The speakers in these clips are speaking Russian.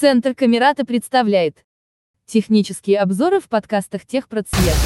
Центр Камерата представляет технические обзоры в подкастах Техпроцвет.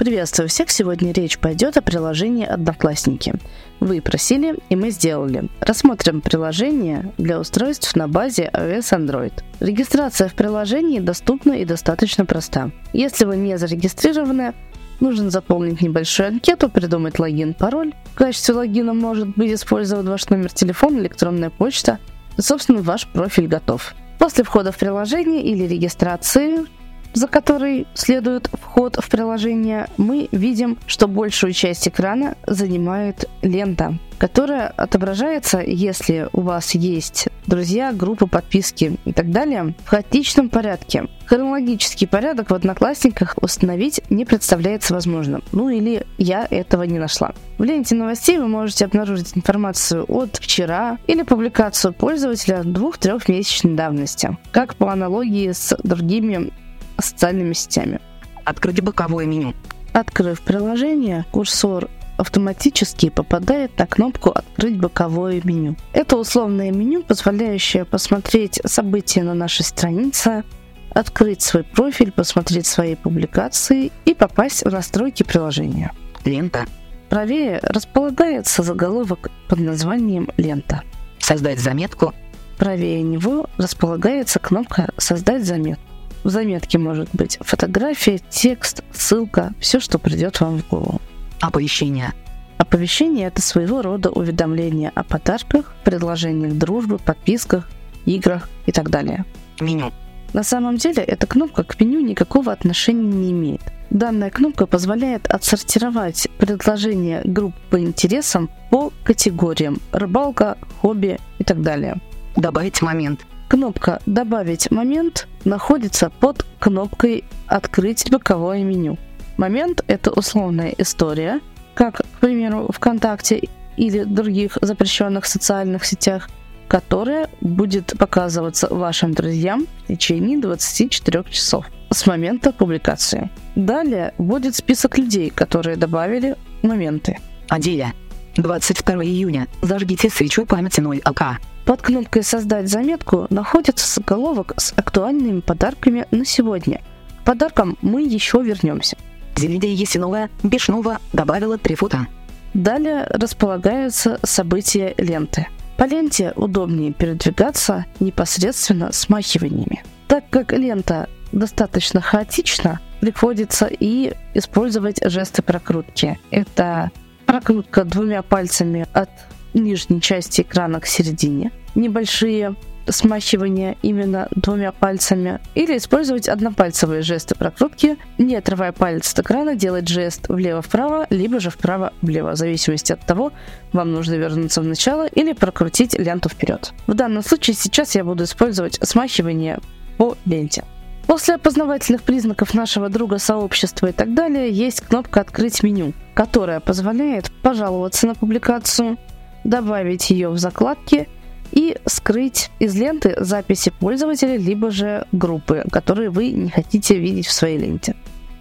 Приветствую всех! Сегодня речь пойдет о приложении «Одноклассники». Вы просили, и мы сделали. Рассмотрим приложение для устройств на базе iOS Android. Регистрация в приложении доступна и достаточно проста. Если вы не зарегистрированы, нужно заполнить небольшую анкету, придумать логин, пароль. В качестве логина может быть использован ваш номер телефона, электронная почта. И, собственно, ваш профиль готов. После входа в приложение или регистрации за который следует вход в приложение, мы видим, что большую часть экрана занимает лента, которая отображается, если у вас есть друзья, группы, подписки и так далее, в хаотичном порядке. Хронологический порядок в Одноклассниках установить не представляется возможным. Ну или я этого не нашла. В ленте новостей вы можете обнаружить информацию от вчера или публикацию пользователя двух-трехмесячной давности, как по аналогии с другими социальными сетями. Открыть боковое меню. Открыв приложение, курсор автоматически попадает на кнопку «Открыть боковое меню». Это условное меню, позволяющее посмотреть события на нашей странице, открыть свой профиль, посмотреть свои публикации и попасть в настройки приложения. Лента. Правее располагается заголовок под названием «Лента». Создать заметку. Правее него располагается кнопка «Создать заметку». В заметке может быть фотография, текст, ссылка, все, что придет вам в голову. Оповещение. Оповещение – это своего рода уведомление о подарках, предложениях дружбы, подписках, играх и так далее. Меню. На самом деле эта кнопка к меню никакого отношения не имеет. Данная кнопка позволяет отсортировать предложения групп по интересам по категориям – рыбалка, хобби и так далее. Добавить момент. Кнопка «Добавить момент» находится под кнопкой «Открыть боковое меню». Момент – это условная история, как, к примеру, ВКонтакте или других запрещенных социальных сетях, которая будет показываться вашим друзьям в течение 24 часов с момента публикации. Далее будет список людей, которые добавили моменты. Аделя. 22 июня. Зажгите свечу памяти 0 АК. Под кнопкой «Создать заметку» находится заголовок с актуальными подарками на сегодня. К подаркам мы еще вернемся. Зелидия Есинова Бешнова добавила три фото. Далее располагаются события ленты. По ленте удобнее передвигаться непосредственно смахиваниями. Так как лента достаточно хаотична, приходится и использовать жесты прокрутки. Это прокрутка двумя пальцами от нижней части экрана к середине, небольшие смахивания именно двумя пальцами, или использовать однопальцевые жесты прокрутки, не отрывая палец от экрана, делать жест влево-вправо, либо же вправо-влево, в зависимости от того, вам нужно вернуться в начало или прокрутить ленту вперед. В данном случае сейчас я буду использовать смахивание по ленте. После опознавательных признаков нашего друга, сообщества и так далее есть кнопка «Открыть меню», которая позволяет пожаловаться на публикацию, добавить ее в закладки и скрыть из ленты записи пользователя, либо же группы, которые вы не хотите видеть в своей ленте.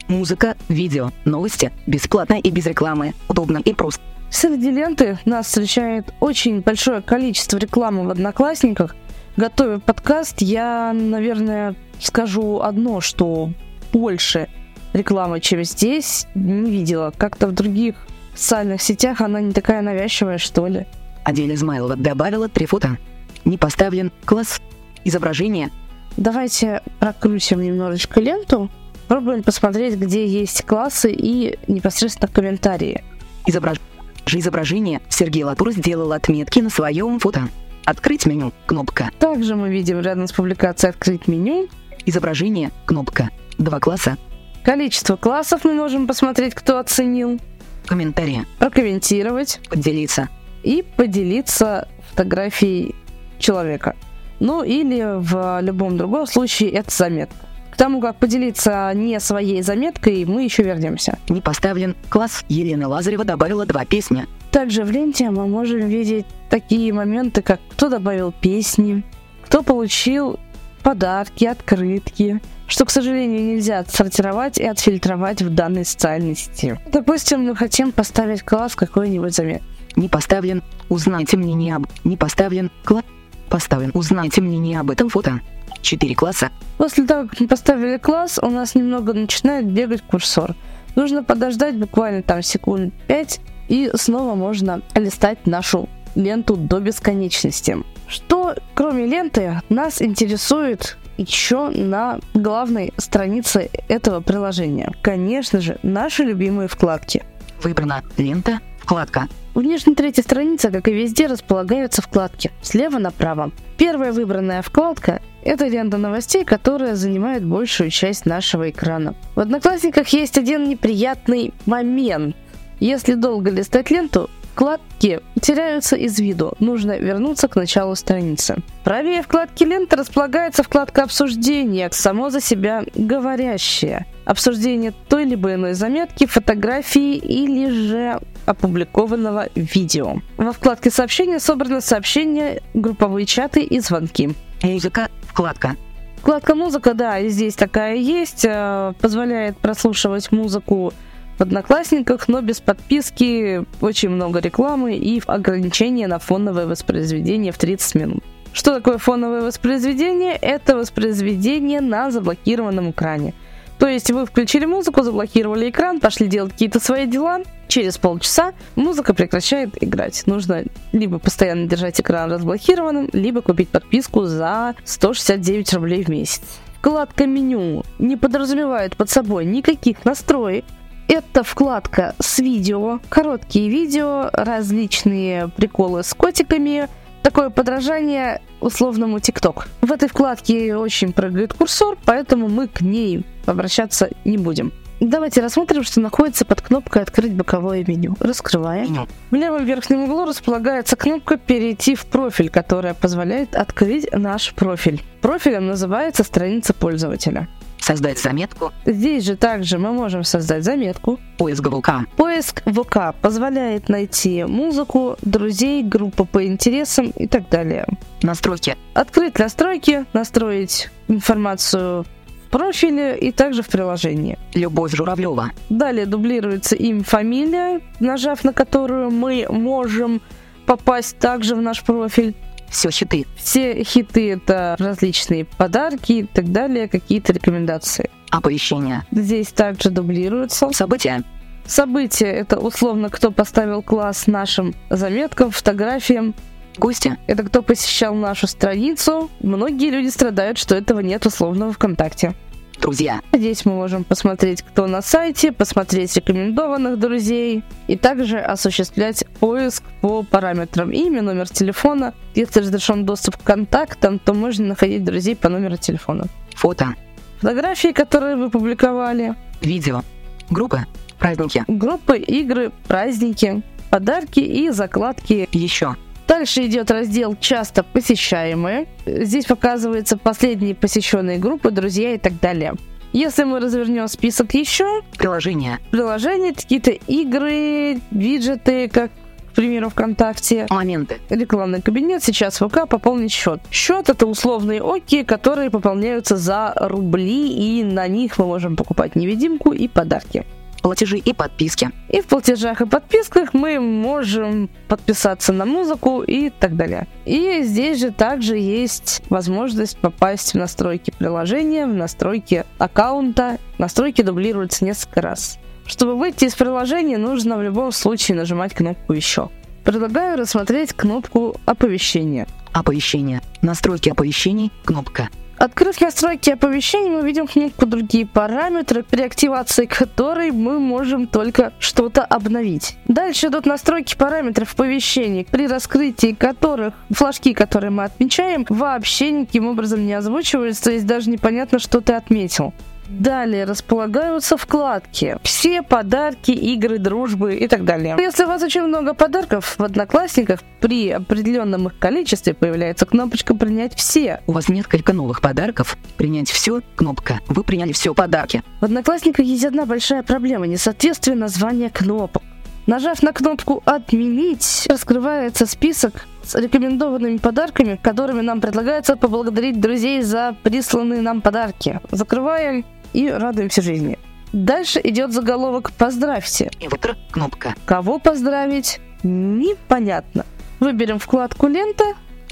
Музыка, видео, новости, бесплатно и без рекламы, удобно и просто. Среди ленты нас встречает очень большое количество рекламы в Одноклассниках. Готовя подкаст, я, наверное, скажу одно, что больше рекламы, чем здесь, не видела. Как-то в других социальных сетях она не такая навязчивая, что ли. Адель Измайлова добавила три фото. Не поставлен класс. Изображение. Давайте прокрутим немножечко ленту. Пробуем посмотреть, где есть классы и непосредственно комментарии. Изображ... Изображение. Сергей Латур сделал отметки на своем фото. Открыть меню. Кнопка. Также мы видим рядом с публикацией «Открыть меню». Изображение. Кнопка. Два класса. Количество классов мы можем посмотреть, кто оценил комментарии, прокомментировать, поделиться и поделиться фотографией человека. Ну или в любом другом случае это заметка. К тому, как поделиться не своей заметкой, мы еще вернемся. Не поставлен класс. Елена Лазарева добавила два песни. Также в ленте мы можем видеть такие моменты, как кто добавил песни, кто получил подарки, открытки, что, к сожалению, нельзя отсортировать и отфильтровать в данной социальной сети. Допустим, мы хотим поставить класс какой-нибудь замет. Не поставлен. Узнайте мнение об... Не поставлен. Кла... Поставлен. Узнайте мнение об этом фото. Четыре класса. После того, как мы поставили класс, у нас немного начинает бегать курсор. Нужно подождать буквально там секунд 5, и снова можно листать нашу ленту до бесконечности. Что, кроме ленты, нас интересует еще на главной странице этого приложения? Конечно же, наши любимые вкладки. Выбрана лента, вкладка. В нижней третьей странице, как и везде, располагаются вкладки слева направо. Первая выбранная вкладка – это лента новостей, которая занимает большую часть нашего экрана. В Одноклассниках есть один неприятный момент. Если долго листать ленту, вкладки теряются из виду. Нужно вернуться к началу страницы. Правее вкладки ленты располагается вкладка обсуждения, само за себя говорящее. Обсуждение той либо иной заметки, фотографии или же опубликованного видео. Во вкладке сообщения собраны сообщения, групповые чаты и звонки. Музыка, вкладка. Вкладка музыка, да, здесь такая есть, э, позволяет прослушивать музыку в Одноклассниках, но без подписки, очень много рекламы и ограничения на фоновое воспроизведение в 30 минут. Что такое фоновое воспроизведение? Это воспроизведение на заблокированном экране. То есть вы включили музыку, заблокировали экран, пошли делать какие-то свои дела, через полчаса музыка прекращает играть. Нужно либо постоянно держать экран разблокированным, либо купить подписку за 169 рублей в месяц. Вкладка меню не подразумевает под собой никаких настроек, это вкладка с видео, короткие видео, различные приколы с котиками, такое подражание условному ТикТок. В этой вкладке очень прыгает курсор, поэтому мы к ней обращаться не будем. Давайте рассмотрим, что находится под кнопкой «Открыть боковое меню». Раскрывая. Меню. В левом верхнем углу располагается кнопка «Перейти в профиль», которая позволяет открыть наш профиль. Профилем называется страница пользователя. Создать заметку. Здесь же также мы можем создать заметку. Поиск ВК. Поиск ВК позволяет найти музыку, друзей, группу по интересам и так далее. Настройки. Открыть настройки, настроить информацию в профиле и также в приложении. Любовь Журавлева. Далее дублируется имя, фамилия, нажав на которую мы можем попасть также в наш профиль. Все щиты. Все хиты это различные подарки и так далее, какие-то рекомендации. Оповещения. Здесь также дублируются. События. События это условно кто поставил класс нашим заметкам, фотографиям. Гости. Это кто посещал нашу страницу. Многие люди страдают, что этого нет условно в ВКонтакте. Друзья. Здесь мы можем посмотреть, кто на сайте, посмотреть рекомендованных друзей и также осуществлять поиск по параметрам имя, номер телефона. Если разрешен доступ к контактам, то можно находить друзей по номеру телефона. Фото. Фотографии, которые вы публиковали, Видео. Группа. Праздники. группы, игры, праздники, подарки и закладки Еще. Дальше идет раздел «Часто посещаемые». Здесь показываются последние посещенные группы, друзья и так далее. Если мы развернем список еще, Приложения. приложения, какие-то игры, виджеты, как, к примеру, ВКонтакте, Моменты. рекламный кабинет, сейчас ВК, пополнить счет. Счет это условные оки, которые пополняются за рубли, и на них мы можем покупать невидимку и подарки. Платежи и подписки. И в платежах и подписках мы можем подписаться на музыку и так далее. И здесь же также есть возможность попасть в настройки приложения, в настройки аккаунта. Настройки дублируются несколько раз. Чтобы выйти из приложения, нужно в любом случае нажимать кнопку «Еще». Предлагаю рассмотреть кнопку оповещения. Оповещения. Настройки оповещений. Кнопка. Открыв настройки оповещений, мы видим кнопку «Другие параметры», при активации которой мы можем только что-то обновить. Дальше идут настройки параметров оповещений, при раскрытии которых флажки, которые мы отмечаем, вообще никаким образом не озвучиваются, то есть даже непонятно, что ты отметил. Далее располагаются вкладки. Все подарки, игры, дружбы и так далее. Если у вас очень много подарков в Одноклассниках, при определенном их количестве появляется кнопочка «Принять все». У вас несколько новых подарков. Принять все. Кнопка. Вы приняли все подарки. В Одноклассниках есть одна большая проблема – несоответствие названия кнопок. Нажав на кнопку «Отменить», раскрывается список с рекомендованными подарками, которыми нам предлагается поблагодарить друзей за присланные нам подарки. Закрываем и радуемся жизни. Дальше идет заголовок «Поздравьте». И вот кнопка. Кого поздравить? Непонятно. Выберем вкладку «Лента».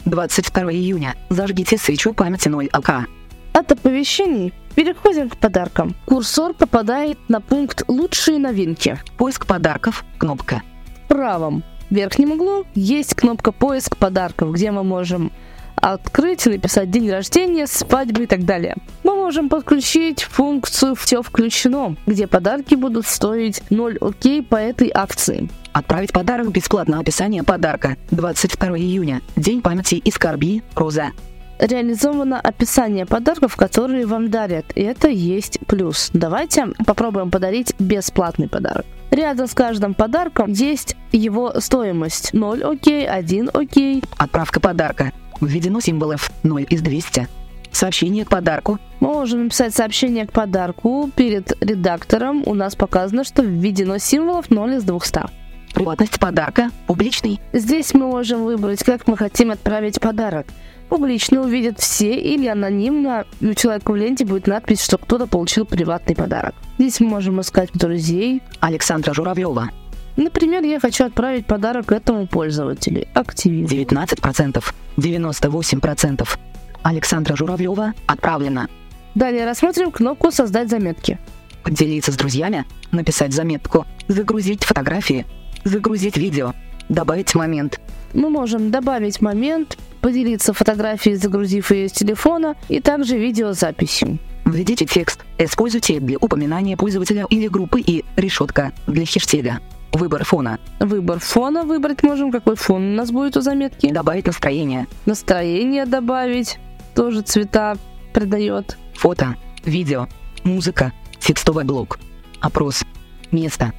22 июня. Зажгите свечу памяти 0 АК. От оповещений переходим к подаркам. Курсор попадает на пункт «Лучшие новинки». Поиск подарков. Кнопка. В правом верхнем углу есть кнопка «Поиск подарков», где мы можем открыть, написать день рождения, свадьбы и так далее. Мы можем подключить функцию «Все включено», где подарки будут стоить 0 окей по этой акции. Отправить подарок бесплатно. Описание подарка. 22 июня. День памяти и скорби. Роза. Реализовано описание подарков, которые вам дарят, и это есть плюс. Давайте попробуем подарить бесплатный подарок. Рядом с каждым подарком есть его стоимость. 0 окей, 1 окей. Отправка подарка. Введено символов 0 из 200. Сообщение к подарку. Мы можем написать сообщение к подарку. Перед редактором у нас показано, что введено символов 0 из 200. Приватность подарка. Публичный. Здесь мы можем выбрать, как мы хотим отправить подарок. Публично увидят все или анонимно, и у человека в ленте будет надпись, что кто-то получил приватный подарок. Здесь мы можем искать друзей. Александра Журавлева. Например, я хочу отправить подарок этому пользователю. Активировать. 19%. 98%. Александра Журавлева. Отправлено. Далее рассмотрим кнопку «Создать заметки». Поделиться с друзьями. Написать заметку. Загрузить фотографии. Загрузить видео. Добавить момент. Мы можем добавить момент, поделиться фотографией, загрузив ее с телефона, и также видеозаписью. Введите текст. Используйте для упоминания пользователя или группы и решетка для хештега. Выбор фона. Выбор фона выбрать можем, какой фон у нас будет у заметки. Добавить настроение. Настроение добавить, тоже цвета придает. Фото. Видео. Музыка. Текстовый блок. Опрос. Место.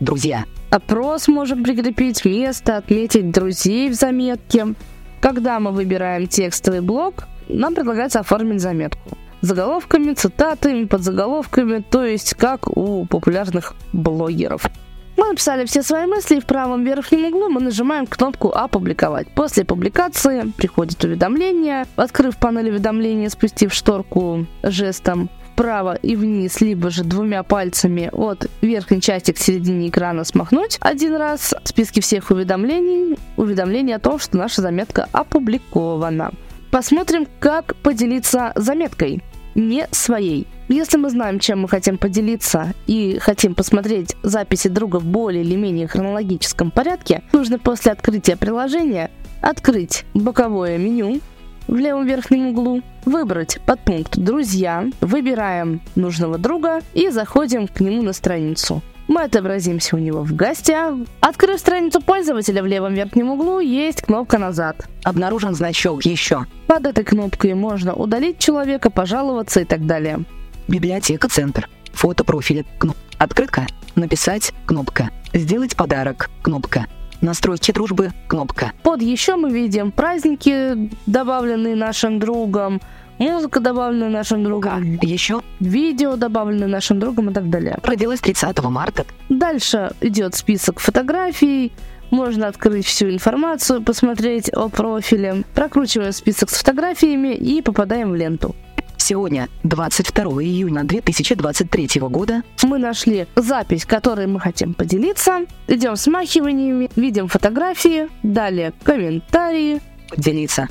Друзья. Опрос можем прикрепить, место, отметить друзей в заметке. Когда мы выбираем текстовый блок, нам предлагается оформить заметку. Заголовками, цитатами, подзаголовками, то есть как у популярных блогеров. Мы написали все свои мысли, и в правом верхнем углу мы нажимаем кнопку «Опубликовать». После публикации приходит уведомление. Открыв панель уведомления, спустив шторку жестом вправо и вниз, либо же двумя пальцами от верхней части к середине экрана смахнуть один раз в списке всех уведомлений, уведомление о том, что наша заметка опубликована. Посмотрим, как поделиться заметкой, не своей. Если мы знаем, чем мы хотим поделиться и хотим посмотреть записи друга в более или менее хронологическом порядке, нужно после открытия приложения открыть боковое меню, в левом верхнем углу, выбрать подпункт «Друзья», выбираем нужного друга и заходим к нему на страницу. Мы отобразимся у него в гостях. Открыв страницу пользователя в левом верхнем углу, есть кнопка «Назад». Обнаружен значок «Еще». Под этой кнопкой можно удалить человека, пожаловаться и так далее. Библиотека «Центр». Фото профиля. Кнопка. Открытка. Написать. Кнопка. Сделать подарок. Кнопка. Настройки дружбы. Кнопка. Под еще мы видим праздники, добавленные нашим другом, музыка, добавленная нашим другом, Еще видео, добавленное нашим другом и так далее. родилась 30 марта. Дальше идет список фотографий, можно открыть всю информацию, посмотреть о профиле. Прокручиваем список с фотографиями и попадаем в ленту. Сегодня, 22 июня 2023 года, Мы нашли запись, которой мы хотим поделиться. Идем смахиваниями, видим фотографии, далее комментарии, поделиться.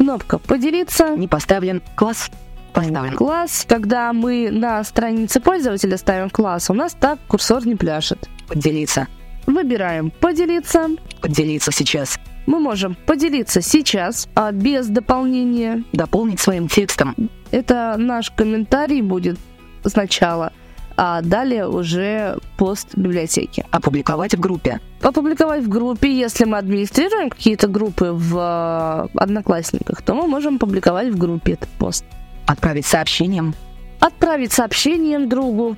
Кнопка «Поделиться», Не поставлен класс. Поставлен. класс. Когда мы на странице пользователя ставим класс, у нас так курсор не пляшет. Поделиться. Выбираем «Поделиться». Поделиться сейчас. Мы можем поделиться сейчас, а без дополнения. Дополнить своим текстом. Это наш комментарий будет сначала, а далее уже пост библиотеки. Опубликовать в группе. Опубликовать в группе, если мы администрируем какие-то группы в э, Одноклассниках, то мы можем публиковать в группе этот пост. Отправить сообщением. Отправить сообщением другу.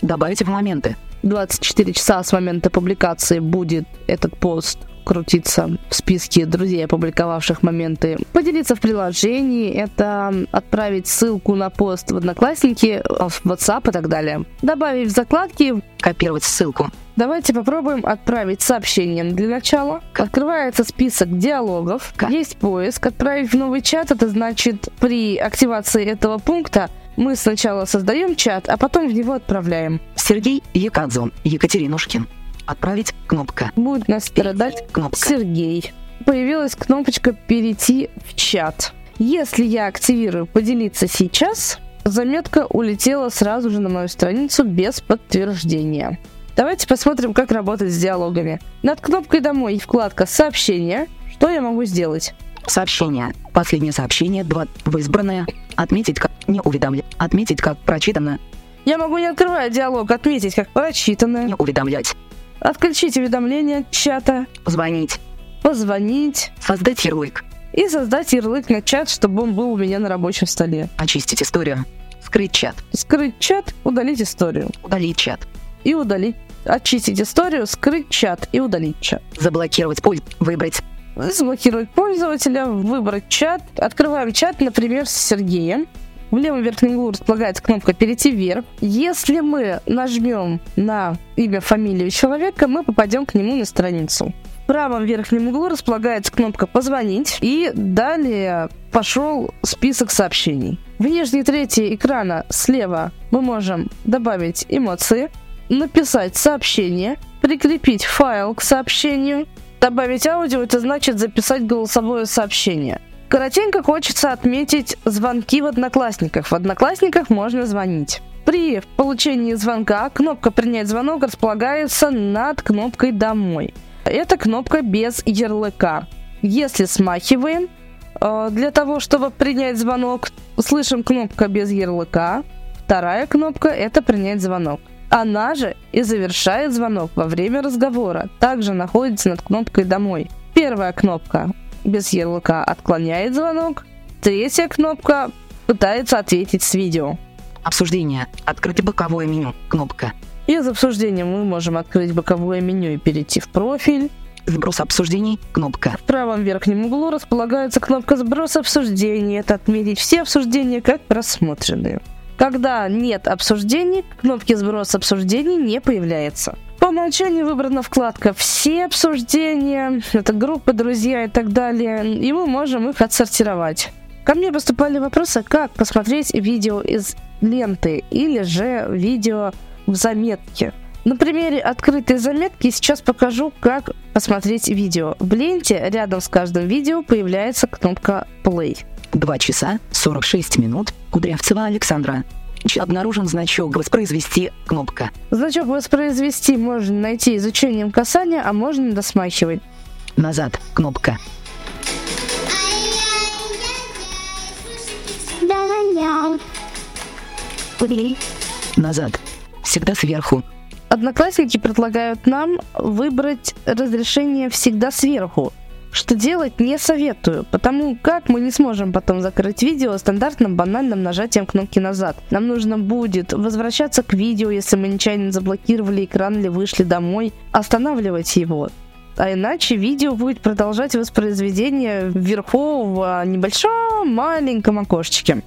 Добавить в моменты. 24 часа с момента публикации будет этот пост крутиться в списке друзей, опубликовавших моменты. Поделиться в приложении, это отправить ссылку на пост в Одноклассники, в WhatsApp и так далее. Добавить в закладки, Копировать ссылку. Давайте попробуем отправить сообщение для начала. Открывается список диалогов. Есть поиск. Отправить в новый чат. Это значит, при активации этого пункта мы сначала создаем чат, а потом в него отправляем. Сергей Якадзо. Екатеринушкин. Отправить. Кнопка. Будет нас страдать Кнопка. Сергей. Появилась кнопочка «Перейти в чат». Если я активирую «Поделиться сейчас», заметка улетела сразу же на мою страницу без подтверждения. Давайте посмотрим, как работать с диалогами. Над кнопкой «Домой» вкладка «Сообщения». Что я могу сделать? Сообщение. Последнее сообщение. 2. В избранное. Отметить как не уведомлять. Отметить как прочитано. Я могу, не открывая диалог, отметить как прочитанное, Не уведомлять. Отключить уведомления чата, Звонить. позвонить Создать ярлык. и создать ярлык на чат, чтобы он был у меня на рабочем столе. Очистить историю. Скрыть чат. Скрыть чат, удалить историю. Удалить чат. И удалить. Очистить историю, скрыть чат и удалить чат. Заблокировать пульт. Выбрать. Заблокировать пользователя, выбрать чат. Открываем чат, например, с Сергеем. В левом верхнем углу располагается кнопка «Перейти вверх». Если мы нажмем на имя, фамилию человека, мы попадем к нему на страницу. В правом верхнем углу располагается кнопка «Позвонить». И далее пошел список сообщений. В нижней трети экрана слева мы можем добавить эмоции, написать сообщение, прикрепить файл к сообщению, добавить аудио, это значит записать голосовое сообщение. Коротенько хочется отметить звонки в Одноклассниках. В Одноклассниках можно звонить. При получении звонка кнопка «Принять звонок» располагается над кнопкой «Домой». Это кнопка без ярлыка. Если смахиваем, э, для того, чтобы принять звонок, слышим кнопка без ярлыка. Вторая кнопка – это принять звонок. Она же и завершает звонок во время разговора. Также находится над кнопкой «Домой». Первая кнопка без ярлыка отклоняет звонок. Третья кнопка пытается ответить с видео. Обсуждение. Открыть боковое меню. Кнопка. Из обсуждения мы можем открыть боковое меню и перейти в профиль. Сброс обсуждений. Кнопка. В правом верхнем углу располагается кнопка «Сброс обсуждений». Это отметить все обсуждения как просмотренные. Когда нет обсуждений, кнопки «Сброс обсуждений» не появляется. По умолчанию выбрана вкладка «Все обсуждения», это группы, друзья и так далее, и мы можем их отсортировать. Ко мне поступали вопросы, как посмотреть видео из ленты или же видео в заметке. На примере открытой заметки сейчас покажу, как посмотреть видео. В ленте рядом с каждым видео появляется кнопка play. 2 часа 46 минут. Кудрявцева Александра. Ч- Обнаружен значок «Воспроизвести». Кнопка. Значок воспроизвести можно найти изучением касания, а можно досмахивать. Назад. Кнопка. Назад. Всегда сверху. Одноклассники предлагают нам выбрать разрешение всегда сверху. Что делать не советую, потому как мы не сможем потом закрыть видео стандартным банальным нажатием кнопки назад. Нам нужно будет возвращаться к видео, если мы нечаянно заблокировали экран или вышли домой, останавливать его. А иначе видео будет продолжать воспроизведение вверху в небольшом маленьком окошечке.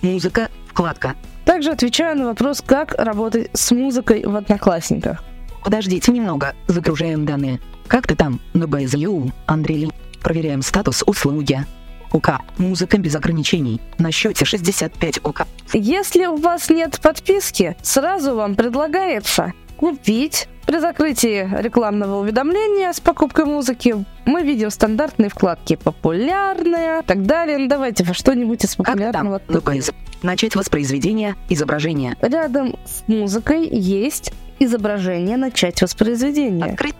Музыка. Вкладка. Также отвечаю на вопрос, как работать с музыкой в Одноклассниках. Подождите немного. Загружаем данные. Как ты там? На BSU. Андрей. Проверяем статус услуги. УК. Музыка без ограничений. На счете 65 УК. Если у вас нет подписки, сразу вам предлагается купить. При закрытии рекламного уведомления с покупкой музыки мы видим стандартные вкладки «Популярные» и так далее. Ну, давайте во что-нибудь из Как там? популярного. На BS. Начать воспроизведение изображения. Рядом с музыкой есть изображение «Начать воспроизведение». Открыть.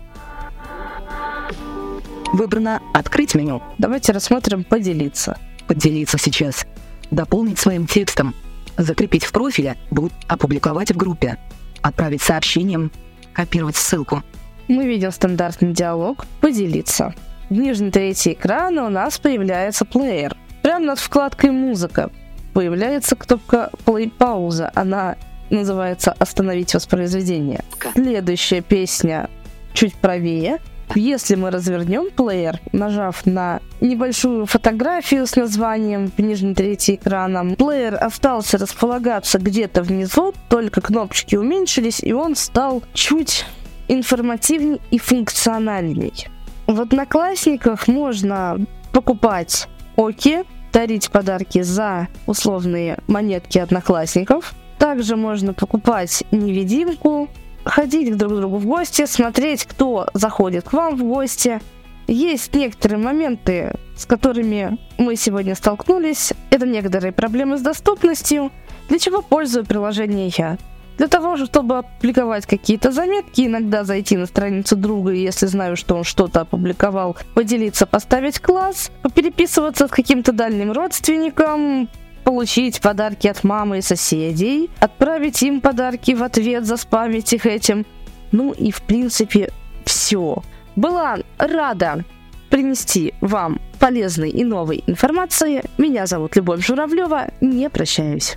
Выбрано «Открыть меню». Давайте рассмотрим «Поделиться». Поделиться сейчас. Дополнить своим текстом. Закрепить в профиле. Будет опубликовать в группе. Отправить сообщением. Копировать ссылку. Мы видим стандартный диалог «Поделиться». В нижней трети экрана у нас появляется плеер. Прямо над вкладкой «Музыка» появляется кнопка «Play пауза». Она называется «Остановить воспроизведение». Следующая песня чуть правее. Если мы развернем плеер, нажав на небольшую фотографию с названием в нижней трети экрана, плеер остался располагаться где-то внизу, только кнопочки уменьшились, и он стал чуть информативней и функциональней. В Одноклассниках можно покупать оки, дарить подарки за условные монетки одноклассников. Также можно покупать невидимку, ходить друг к другу в гости, смотреть, кто заходит к вам в гости. Есть некоторые моменты, с которыми мы сегодня столкнулись. Это некоторые проблемы с доступностью, для чего пользую приложение я. Для того, чтобы опубликовать какие-то заметки, иногда зайти на страницу друга, если знаю, что он что-то опубликовал, поделиться, поставить класс, попереписываться с каким-то дальним родственником, получить подарки от мамы и соседей, отправить им подарки в ответ, заспамить их этим. Ну и в принципе все. Была рада принести вам полезной и новой информации. Меня зовут Любовь Журавлева. Не прощаюсь.